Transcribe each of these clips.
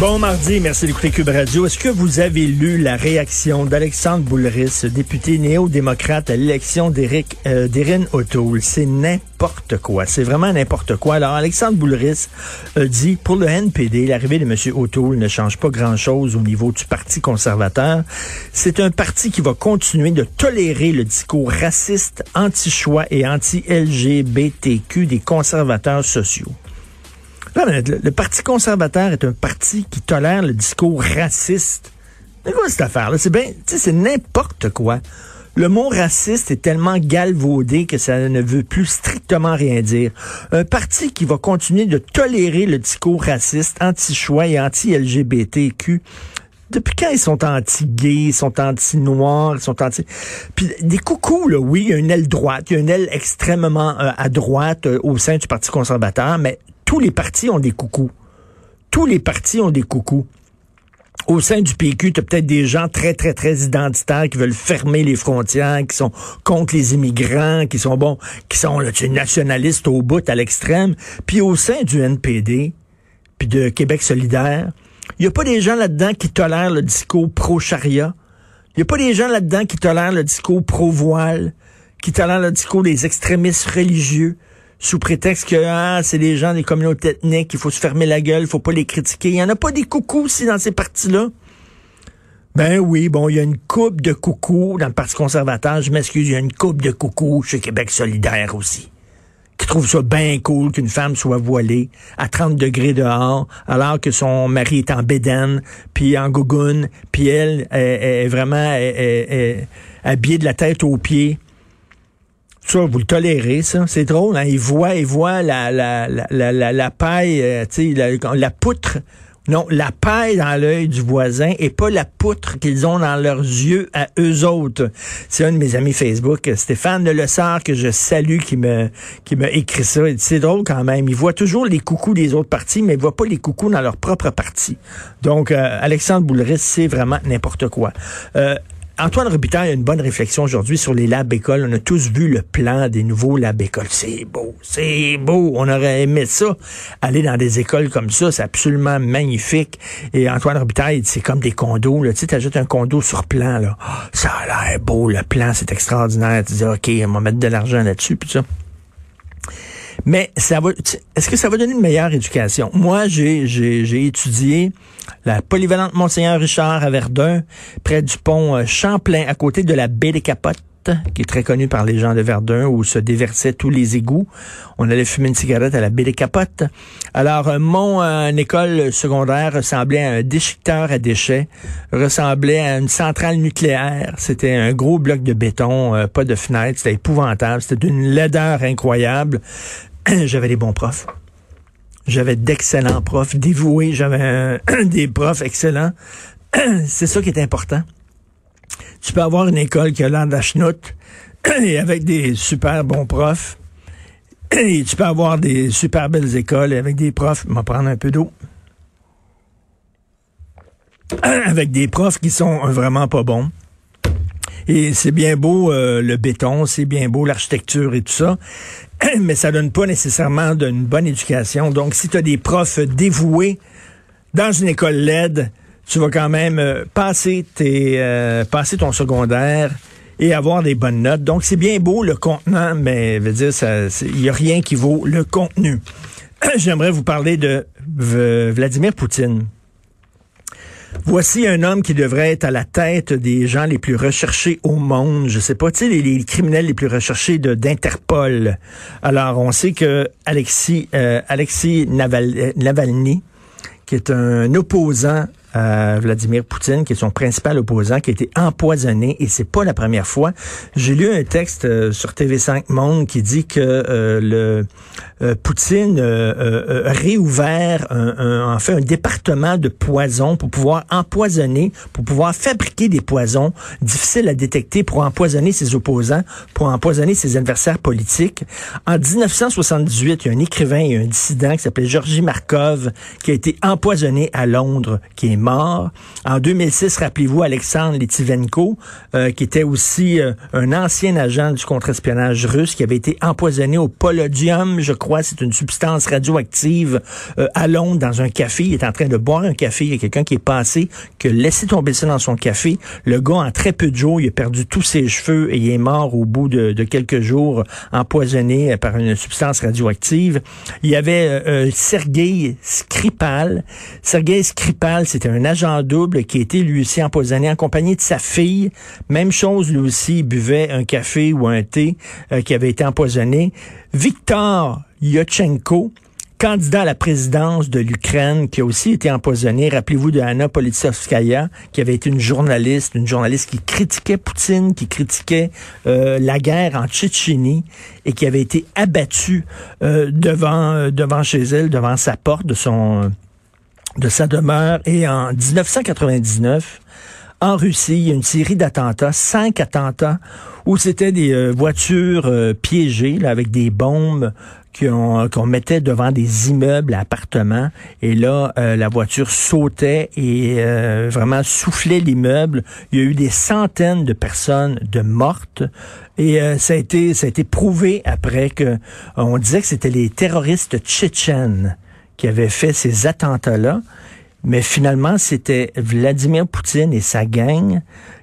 Bon mardi, merci d'écouter Cube Radio. Est-ce que vous avez lu la réaction d'Alexandre Boulris, député néo-démocrate à l'élection d'Éric euh, O'Toole? C'est n'importe quoi. C'est vraiment n'importe quoi. Alors, Alexandre Boulris dit, pour le NPD, l'arrivée de M. O'Toole ne change pas grand-chose au niveau du Parti conservateur. C'est un parti qui va continuer de tolérer le discours raciste, anti-choix et anti-LGBTQ des conservateurs sociaux. Le, Parti conservateur est un parti qui tolère le discours raciste. C'est quoi cette affaire-là? C'est bien, c'est n'importe quoi. Le mot raciste est tellement galvaudé que ça ne veut plus strictement rien dire. Un parti qui va continuer de tolérer le discours raciste, anti-choix et anti-LGBTQ. Depuis quand ils sont anti-gays, ils sont anti-noirs, ils sont anti... Puis des coucous, là, oui, il y a une aile droite, il y a une aile extrêmement euh, à droite euh, au sein du Parti conservateur, mais tous les partis ont des coucous. Tous les partis ont des coucous. Au sein du PQ, tu peut-être des gens très, très, très identitaires qui veulent fermer les frontières, qui sont contre les immigrants, qui sont, bon, qui sont là, nationalistes au bout, à l'extrême. Puis au sein du NPD, puis de Québec solidaire, il a pas des gens là-dedans qui tolèrent le discours pro-charia. Il a pas des gens là-dedans qui tolèrent le discours pro-voile, qui tolèrent le discours des extrémistes religieux sous prétexte que ah, c'est des gens des communautés ethniques, il faut se fermer la gueule, il faut pas les critiquer. Il y en a pas des coucous aussi dans ces partis-là. Ben oui, bon, il y a une coupe de coucous dans le Parti conservateur. Je m'excuse, il y a une coupe de coucous chez Québec solidaire aussi. Qui trouve ça bien cool qu'une femme soit voilée à 30 degrés dehors, alors que son mari est en bédaine, puis en gougoune, puis elle est, vraiment est, habillée de la tête aux pieds ça, vous le tolérez, ça. C'est drôle, hein? Ils voient, ils voient la, la, la, la, la paille, euh, tu sais, la, poutre. Non, la paille dans l'œil du voisin et pas la poutre qu'ils ont dans leurs yeux à eux autres. C'est un de mes amis Facebook, Stéphane Le Lessard, que je salue, qui me, qui m'a écrit ça. C'est drôle quand même. Ils voient toujours les coucous des autres partis, mais ils voient pas les coucous dans leur propre parti. Donc, euh, Alexandre Boulris, c'est vraiment n'importe quoi. Euh, Antoine Robitaille a une bonne réflexion aujourd'hui sur les labs écoles. On a tous vu le plan des nouveaux labs écoles. C'est beau, c'est beau. On aurait aimé ça. Aller dans des écoles comme ça, c'est absolument magnifique. Et Antoine Robitaille, c'est comme des condos. Là. Tu sais, t'ajoutes un condo sur plan. Ah, ça a l'air beau, le plan, c'est extraordinaire. Tu dis, OK, on va mettre de l'argent là-dessus, puis ça. Mais ça va, est-ce que ça va donner une meilleure éducation? Moi, j'ai, j'ai, j'ai étudié la polyvalente Monseigneur Richard à Verdun, près du pont euh, Champlain, à côté de la baie des Capotes qui est très connue par les gens de Verdun, où se déversaient tous les égouts. On allait fumer une cigarette à la baie des Capotes. Alors, euh, mon euh, école secondaire ressemblait à un déchiqueteur à déchets, ressemblait à une centrale nucléaire. C'était un gros bloc de béton, pas de fenêtre. C'était épouvantable. C'était d'une laideur incroyable. J'avais des bons profs. J'avais d'excellents profs dévoués. J'avais des profs excellents. C'est ça qui est important. Tu peux avoir une école qui a l'air d'achenoute et avec des super bons profs. Et tu peux avoir des super belles écoles avec des profs. Vais prendre un peu d'eau. Avec des profs qui sont vraiment pas bons. Et c'est bien beau euh, le béton, c'est bien beau l'architecture et tout ça, mais ça donne pas nécessairement d'une bonne éducation. Donc, si tu as des profs dévoués dans une école LED, tu vas quand même euh, passer, tes, euh, passer ton secondaire et avoir des bonnes notes. Donc, c'est bien beau le contenant, mais veut dire, il n'y a rien qui vaut le contenu. J'aimerais vous parler de Vladimir Poutine. Voici un homme qui devrait être à la tête des gens les plus recherchés au monde. Je sais pas, tu sais, les, criminels les plus recherchés d'Interpol. Alors, on sait que Alexis, euh, Alexis Naval, Navalny, qui est un opposant euh, Vladimir Poutine, qui est son principal opposant, qui a été empoisonné, et c'est pas la première fois. J'ai lu un texte euh, sur TV5 Monde qui dit que euh, le Poutine a réouvert un, en fait un département de poison pour pouvoir empoisonner, pour pouvoir fabriquer des poisons difficiles à détecter pour empoisonner ses opposants, pour empoisonner ses adversaires politiques. En 1978, il y a un écrivain et un dissident qui s'appelait Georgi Markov qui a été empoisonné à Londres, qui est En 2006, rappelez-vous, Alexandre Litvenko, euh, qui était aussi euh, un ancien agent du contre-espionnage russe, qui avait été empoisonné au polodium, je crois, c'est une substance radioactive euh, à Londres dans un café. Il est en train de boire un café. Il y a quelqu'un qui est passé, qui a laissé tomber ça dans son café. Le gars, en très peu de jours, il a perdu tous ses cheveux et il est mort au bout de, de quelques jours, empoisonné par une substance radioactive. Il y avait Sergei Skripal. Sergei Skripal, c'était un agent double qui a été lui aussi empoisonné en compagnie de sa fille. Même chose, lui aussi, buvait un café ou un thé euh, qui avait été empoisonné. Victor Yotchenko, candidat à la présidence de l'Ukraine, qui a aussi été empoisonné. Rappelez-vous de Anna Politsovskaya, qui avait été une journaliste, une journaliste qui critiquait Poutine, qui critiquait euh, la guerre en Tchétchénie et qui avait été abattue euh, devant devant chez elle, devant sa porte de son de sa demeure. Et en 1999, en Russie, il y a une série d'attentats, cinq attentats, où c'était des euh, voitures euh, piégées avec des bombes qu'on mettait devant des immeubles, appartements, et là, euh, la voiture sautait et vraiment soufflait l'immeuble. Il y a eu des centaines de personnes de mortes, et ça a été ça a été prouvé après que on disait que c'était les terroristes tchétchènes qui avait fait ces attentats-là. Mais finalement, c'était Vladimir Poutine et sa gang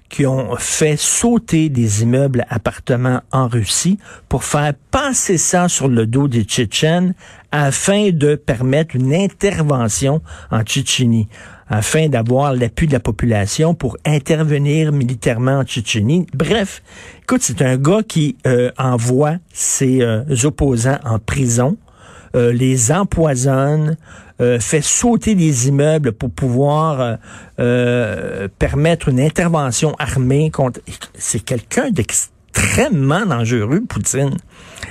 qui ont fait sauter des immeubles appartements en Russie pour faire passer ça sur le dos des Tchétchènes afin de permettre une intervention en Tchétchénie, afin d'avoir l'appui de la population pour intervenir militairement en Tchétchénie. Bref, écoute, c'est un gars qui euh, envoie ses euh, opposants en prison euh, les empoisonne, euh, fait sauter des immeubles pour pouvoir euh, permettre une intervention armée contre... C'est quelqu'un d'extrêmement dangereux, Poutine.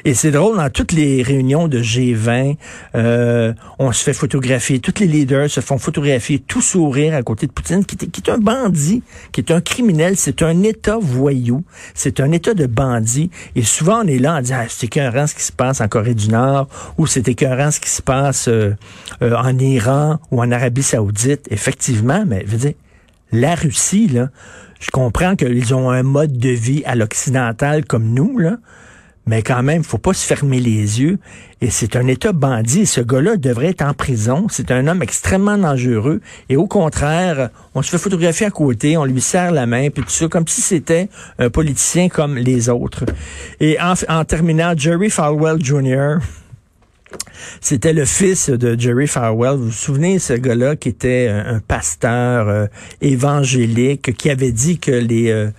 Et c'est drôle, dans toutes les réunions de G20, euh, on se fait photographier, tous les leaders se font photographier, tout sourire à côté de Poutine, qui est, un bandit, qui est un criminel, c'est un État voyou, c'est un État de bandits. Et souvent, on est là en disant, ah, c'est écœurant ce qui se passe en Corée du Nord, ou c'est écœurant ce qui se passe euh, euh, en Iran ou en Arabie Saoudite. Effectivement, mais je veux dire, la Russie, là, je comprends qu'ils ont un mode de vie à l'occidental comme nous, là, mais quand même, faut pas se fermer les yeux. Et c'est un État bandit. ce gars-là devrait être en prison. C'est un homme extrêmement dangereux. Et au contraire, on se fait photographier à côté, on lui serre la main, puis tout ça, comme si c'était un politicien comme les autres. Et en, en terminant, Jerry Falwell Jr., c'était le fils de Jerry Falwell. Vous vous souvenez, ce gars-là qui était un, pasteur euh, évangélique, qui avait dit que les, euh,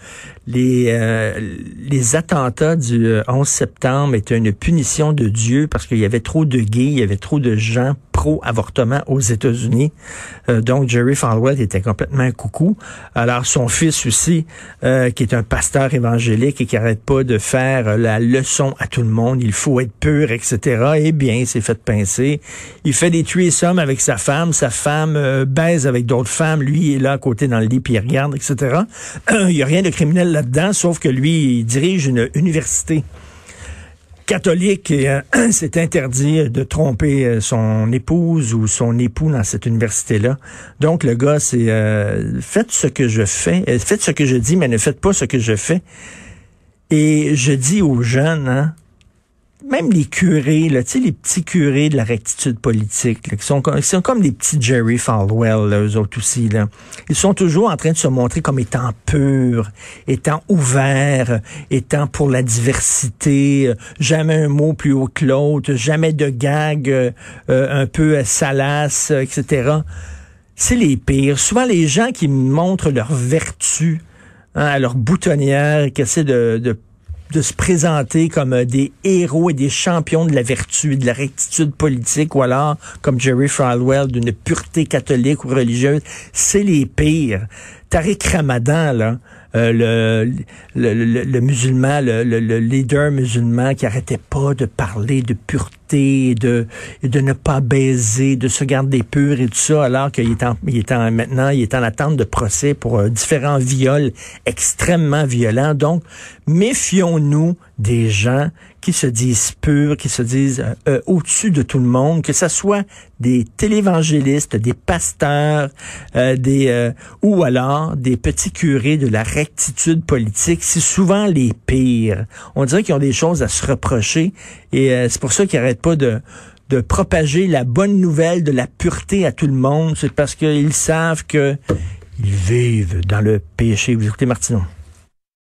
les, euh, les attentats du 11 septembre étaient une punition de Dieu parce qu'il y avait trop de gays, il y avait trop de gens pro-avortement aux États-Unis. Donc, Jerry Falwell était complètement coucou. Alors, son fils aussi, qui est un pasteur évangélique et qui arrête pas de faire la leçon à tout le monde, il faut être pur, etc. Eh bien, il fait pincer. Il fait des avec sa femme. Sa femme euh, baise avec d'autres femmes. Lui, est là à côté dans le lit, puis il regarde, etc. il y a rien de criminel là-dedans, sauf que lui, il dirige une université catholique et euh, c'est interdit de tromper euh, son épouse ou son époux dans cette université-là. Donc le gars, c'est faites ce que je fais, faites ce que je dis, mais ne faites pas ce que je fais. Et je dis aux jeunes, hein, même les curés, là, les petits curés de la rectitude politique, qui, sont, qui sont comme des petits Jerry Falwell, là, eux autres aussi, là. ils sont toujours en train de se montrer comme étant purs, étant ouverts, étant pour la diversité, jamais un mot plus haut que l'autre, jamais de gag euh, un peu salace, etc. C'est les pires. Souvent, les gens qui montrent leur vertu hein, à leur boutonnière, qui essaient de, de de se présenter comme euh, des héros et des champions de la vertu et de la rectitude politique, ou alors, comme Jerry Falwell, d'une pureté catholique ou religieuse, c'est les pires. Tariq Ramadan, là, euh, le, le, le, musulman, le, leader musulman qui arrêtait pas de parler de pureté, de, de ne pas baiser, de se garder pur et tout ça, alors qu'il est, en, il est en, maintenant, il est en attente de procès pour euh, différents viols extrêmement violents. Donc, méfions-nous des gens qui se disent purs, qui se disent euh, euh, au-dessus de tout le monde, que ce soit des télévangélistes, des pasteurs, euh, des ou alors des petits curés de la rectitude politique, c'est souvent les pires. On dirait qu'ils ont des choses à se reprocher et c'est pour ça qu'ils n'arrêtent pas de de propager la bonne nouvelle de la pureté à tout le monde, c'est parce qu'ils savent que ils vivent dans le péché. Vous écoutez Martineau.